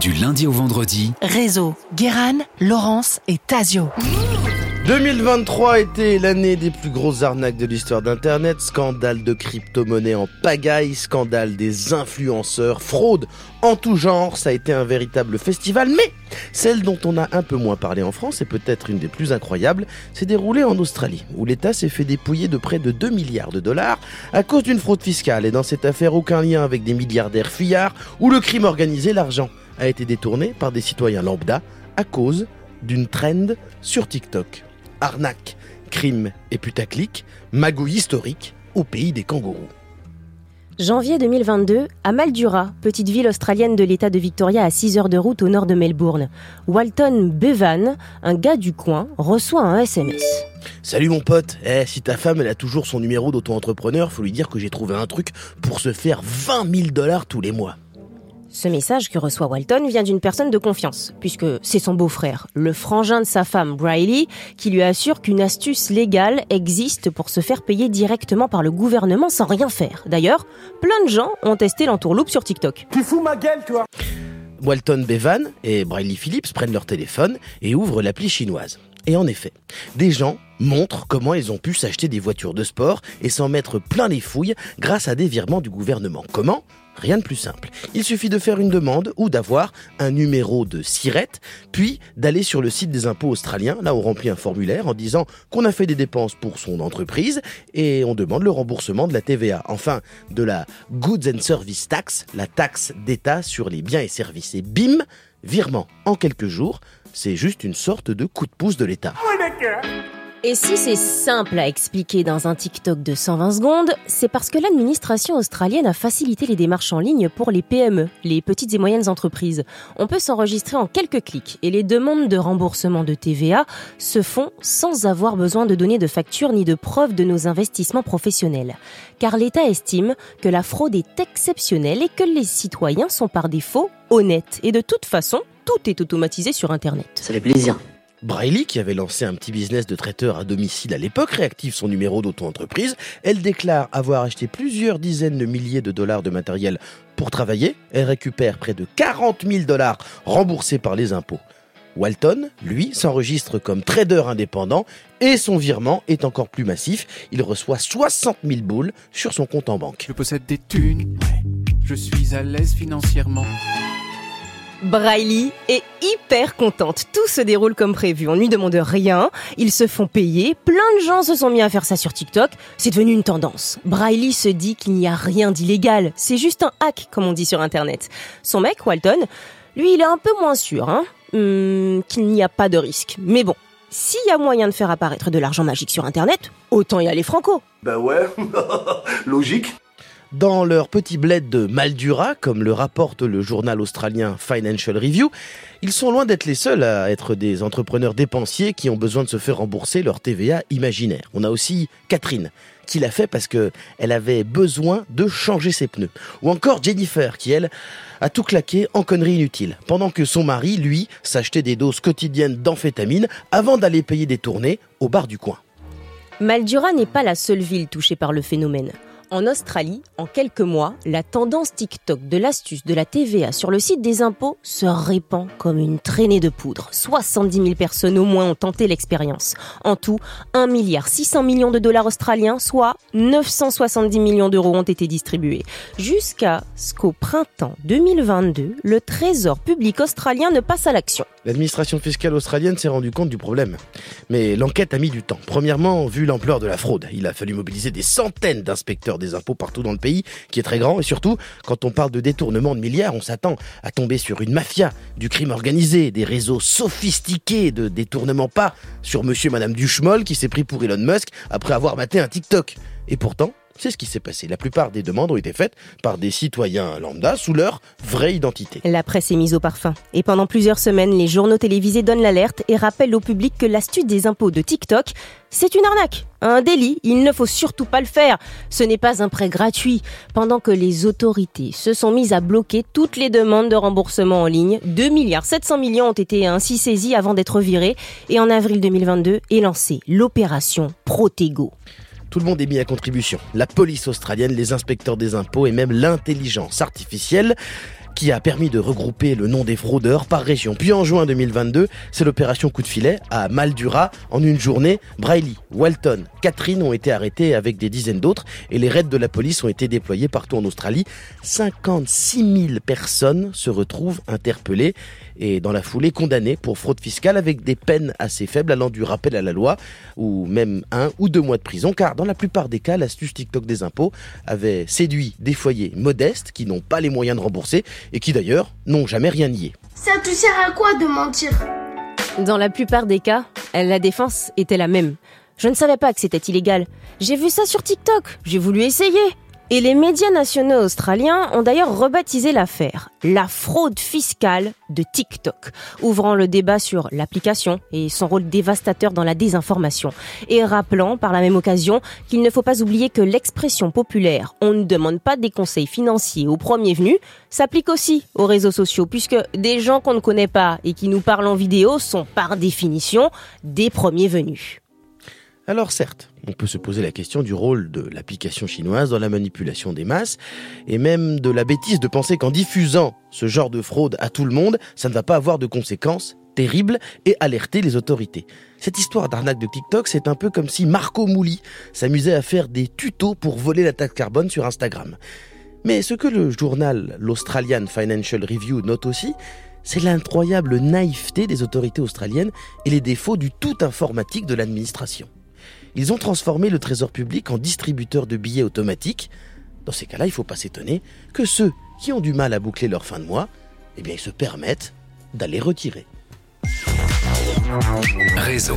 Du lundi au vendredi. Réseau, Guéran, Laurence et Tazio. 2023 était l'année des plus grosses arnaques de l'histoire d'Internet. Scandale de crypto-monnaie en pagaille, scandale des influenceurs, fraude en tout genre. Ça a été un véritable festival. Mais celle dont on a un peu moins parlé en France et peut-être une des plus incroyables s'est déroulée en Australie, où l'État s'est fait dépouiller de près de 2 milliards de dollars à cause d'une fraude fiscale. Et dans cette affaire, aucun lien avec des milliardaires fuyards ou le crime organisé, l'argent a été détourné par des citoyens lambda à cause d'une trend sur TikTok arnaque, crime et putaclic, magouille historique au pays des kangourous. Janvier 2022, à Maldura, petite ville australienne de l'état de Victoria à 6 heures de route au nord de Melbourne, Walton Bevan, un gars du coin, reçoit un SMS. Salut mon pote, eh, si ta femme elle a toujours son numéro d'auto-entrepreneur, faut lui dire que j'ai trouvé un truc pour se faire 20 000 dollars tous les mois. Ce message que reçoit Walton vient d'une personne de confiance, puisque c'est son beau-frère, le frangin de sa femme, Briley, qui lui assure qu'une astuce légale existe pour se faire payer directement par le gouvernement sans rien faire. D'ailleurs, plein de gens ont testé l'entourloupe sur TikTok. Tu fous ma gueule, toi Walton Bevan et Briley Phillips prennent leur téléphone et ouvrent l'appli chinoise. Et en effet, des gens montrent comment ils ont pu s'acheter des voitures de sport et s'en mettre plein les fouilles grâce à des virements du gouvernement. Comment? Rien de plus simple. Il suffit de faire une demande ou d'avoir un numéro de SIRET, puis d'aller sur le site des impôts australiens, là on remplit un formulaire en disant qu'on a fait des dépenses pour son entreprise et on demande le remboursement de la TVA. Enfin, de la Goods and Service Tax, la taxe d'État sur les biens et services. Et bim, virement en quelques jours. C'est juste une sorte de coup de pouce de l'État. Et si c'est simple à expliquer dans un TikTok de 120 secondes, c'est parce que l'administration australienne a facilité les démarches en ligne pour les PME, les petites et moyennes entreprises. On peut s'enregistrer en quelques clics et les demandes de remboursement de TVA se font sans avoir besoin de donner de facture ni de preuves de nos investissements professionnels. Car l'État estime que la fraude est exceptionnelle et que les citoyens sont par défaut honnêtes. Et de toute façon, tout est automatisé sur Internet. Ça fait plaisir. Briley, qui avait lancé un petit business de traiteur à domicile à l'époque, réactive son numéro d'auto-entreprise. Elle déclare avoir acheté plusieurs dizaines de milliers de dollars de matériel pour travailler. Elle récupère près de 40 000 dollars remboursés par les impôts. Walton, lui, s'enregistre comme trader indépendant et son virement est encore plus massif. Il reçoit 60 000 boules sur son compte en banque. Je possède des thunes. Je suis à l'aise financièrement. Briley est hyper contente. Tout se déroule comme prévu. On ne lui demande rien. Ils se font payer. Plein de gens se sont mis à faire ça sur TikTok. C'est devenu une tendance. Briley se dit qu'il n'y a rien d'illégal. C'est juste un hack, comme on dit sur Internet. Son mec, Walton, lui, il est un peu moins sûr, hein, hum, qu'il n'y a pas de risque. Mais bon, s'il y a moyen de faire apparaître de l'argent magique sur Internet, autant y aller franco. Bah ouais, logique. Dans leur petit bled de Maldura, comme le rapporte le journal australien Financial Review, ils sont loin d'être les seuls à être des entrepreneurs dépensiers qui ont besoin de se faire rembourser leur TVA imaginaire. On a aussi Catherine, qui l'a fait parce que elle avait besoin de changer ses pneus. Ou encore Jennifer, qui elle a tout claqué en conneries inutiles, pendant que son mari, lui, s'achetait des doses quotidiennes d'amphétamine avant d'aller payer des tournées au bar du coin. Maldura n'est pas la seule ville touchée par le phénomène. En Australie, en quelques mois, la tendance TikTok de l'astuce de la TVA sur le site des impôts se répand comme une traînée de poudre. 70 000 personnes au moins ont tenté l'expérience. En tout, 1 milliard 600 millions de dollars australiens, soit 970 millions d'euros ont été distribués. Jusqu'à ce qu'au printemps 2022, le Trésor public australien ne passe à l'action. L'administration fiscale australienne s'est rendue compte du problème. Mais l'enquête a mis du temps. Premièrement, vu l'ampleur de la fraude, il a fallu mobiliser des centaines d'inspecteurs des impôts partout dans le pays, qui est très grand. Et surtout, quand on parle de détournement de milliards, on s'attend à tomber sur une mafia, du crime organisé, des réseaux sophistiqués de détournement pas sur monsieur et madame Duchemol qui s'est pris pour Elon Musk après avoir maté un TikTok. Et pourtant, c'est ce qui s'est passé. La plupart des demandes ont été faites par des citoyens lambda sous leur vraie identité. La presse est mise au parfum. Et pendant plusieurs semaines, les journaux télévisés donnent l'alerte et rappellent au public que l'astuce des impôts de TikTok, c'est une arnaque, un délit. Il ne faut surtout pas le faire. Ce n'est pas un prêt gratuit. Pendant que les autorités se sont mises à bloquer toutes les demandes de remboursement en ligne, 2 milliards 700 millions ont été ainsi saisis avant d'être virés. Et en avril 2022 est lancée l'opération Protego. Tout le monde est mis à contribution. La police australienne, les inspecteurs des impôts et même l'intelligence artificielle. Qui a permis de regrouper le nom des fraudeurs par région. Puis en juin 2022, c'est l'opération coup de filet à Maldura. En une journée, Briley, Walton, Catherine ont été arrêtés avec des dizaines d'autres et les raids de la police ont été déployés partout en Australie. 56 000 personnes se retrouvent interpellées et dans la foulée condamnées pour fraude fiscale avec des peines assez faibles allant du rappel à la loi ou même un ou deux mois de prison car dans la plupart des cas l'astuce TikTok des impôts avait séduit des foyers modestes qui n'ont pas les moyens de rembourser et qui d'ailleurs n'ont jamais rien nié. Ça te sert à quoi de mentir? Dans la plupart des cas, la défense était la même. Je ne savais pas que c'était illégal. J'ai vu ça sur TikTok, j'ai voulu essayer. Et les médias nationaux australiens ont d'ailleurs rebaptisé l'affaire la fraude fiscale de TikTok, ouvrant le débat sur l'application et son rôle dévastateur dans la désinformation, et rappelant par la même occasion qu'il ne faut pas oublier que l'expression populaire on ne demande pas des conseils financiers au premier venu s'applique aussi aux réseaux sociaux, puisque des gens qu'on ne connaît pas et qui nous parlent en vidéo sont par définition des premiers venus. Alors certes, on peut se poser la question du rôle de l'application chinoise dans la manipulation des masses, et même de la bêtise de penser qu'en diffusant ce genre de fraude à tout le monde, ça ne va pas avoir de conséquences terribles et alerter les autorités. Cette histoire d'arnaque de TikTok, c'est un peu comme si Marco Mouli s'amusait à faire des tutos pour voler la taxe carbone sur Instagram. Mais ce que le journal l'Australian Financial Review note aussi, c'est l'incroyable naïveté des autorités australiennes et les défauts du tout informatique de l'administration. Ils ont transformé le trésor public en distributeur de billets automatiques. Dans ces cas-là, il ne faut pas s'étonner que ceux qui ont du mal à boucler leur fin de mois, eh bien, ils se permettent d'aller retirer. Réseau.